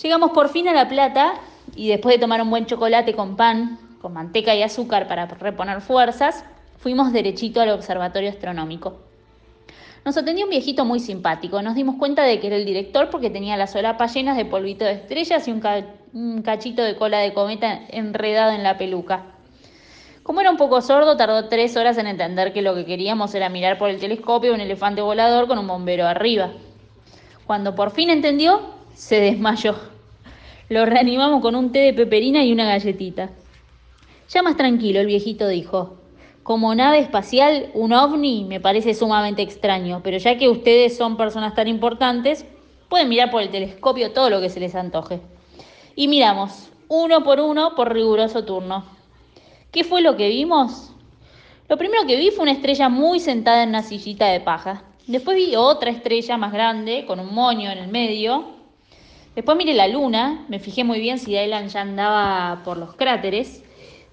Llegamos por fin a La Plata y después de tomar un buen chocolate con pan, con manteca y azúcar para reponer fuerzas, fuimos derechito al observatorio astronómico. Nos atendió un viejito muy simpático. Nos dimos cuenta de que era el director porque tenía las solapas llenas de polvito de estrellas y un, un cachito de cola de cometa enredado en la peluca. Como era un poco sordo, tardó tres horas en entender que lo que queríamos era mirar por el telescopio un elefante volador con un bombero arriba. Cuando por fin entendió, se desmayó. Lo reanimamos con un té de peperina y una galletita. Ya más tranquilo, el viejito dijo. Como nave espacial, un ovni me parece sumamente extraño, pero ya que ustedes son personas tan importantes, pueden mirar por el telescopio todo lo que se les antoje. Y miramos, uno por uno, por riguroso turno. ¿Qué fue lo que vimos? Lo primero que vi fue una estrella muy sentada en una sillita de paja. Después vi otra estrella más grande, con un moño en el medio. Después miré la luna, me fijé muy bien si Dylan ya andaba por los cráteres.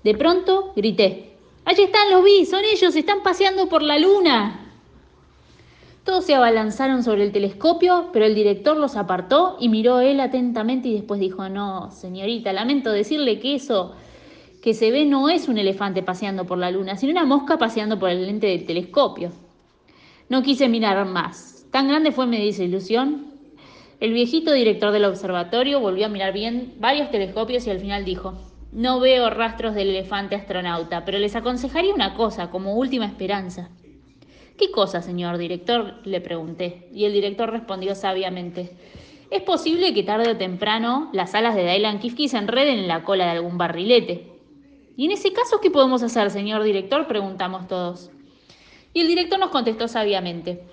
De pronto grité, Allí están, los vi, son ellos, están paseando por la luna. Todos se abalanzaron sobre el telescopio, pero el director los apartó y miró él atentamente y después dijo, no, señorita, lamento decirle que eso que se ve no es un elefante paseando por la luna, sino una mosca paseando por el lente del telescopio. No quise mirar más. Tan grande fue mi desilusión. El viejito director del observatorio volvió a mirar bien varios telescopios y al final dijo, no veo rastros del elefante astronauta, pero les aconsejaría una cosa como última esperanza. ¿Qué cosa, señor director? le pregunté, y el director respondió sabiamente. Es posible que tarde o temprano las alas de Dylan Kifke se enreden en la cola de algún barrilete. ¿Y en ese caso qué podemos hacer, señor director? preguntamos todos. Y el director nos contestó sabiamente.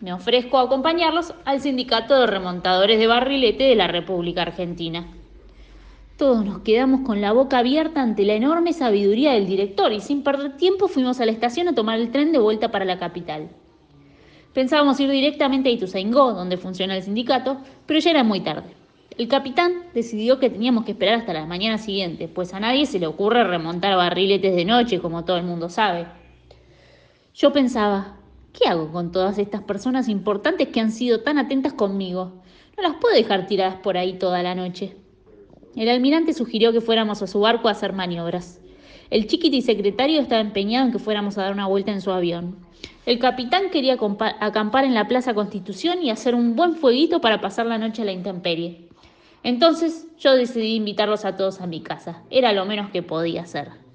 Me ofrezco a acompañarlos al sindicato de remontadores de barrilete de la República Argentina. Todos nos quedamos con la boca abierta ante la enorme sabiduría del director y sin perder tiempo fuimos a la estación a tomar el tren de vuelta para la capital. Pensábamos ir directamente a Ituzaingó, donde funciona el sindicato, pero ya era muy tarde. El capitán decidió que teníamos que esperar hasta la mañana siguiente, pues a nadie se le ocurre remontar barriletes de noche, como todo el mundo sabe. Yo pensaba, ¿qué hago con todas estas personas importantes que han sido tan atentas conmigo? No las puedo dejar tiradas por ahí toda la noche. El almirante sugirió que fuéramos a su barco a hacer maniobras. El chiquiti secretario estaba empeñado en que fuéramos a dar una vuelta en su avión. El capitán quería acampar en la Plaza Constitución y hacer un buen fueguito para pasar la noche a la intemperie. Entonces yo decidí invitarlos a todos a mi casa. Era lo menos que podía hacer.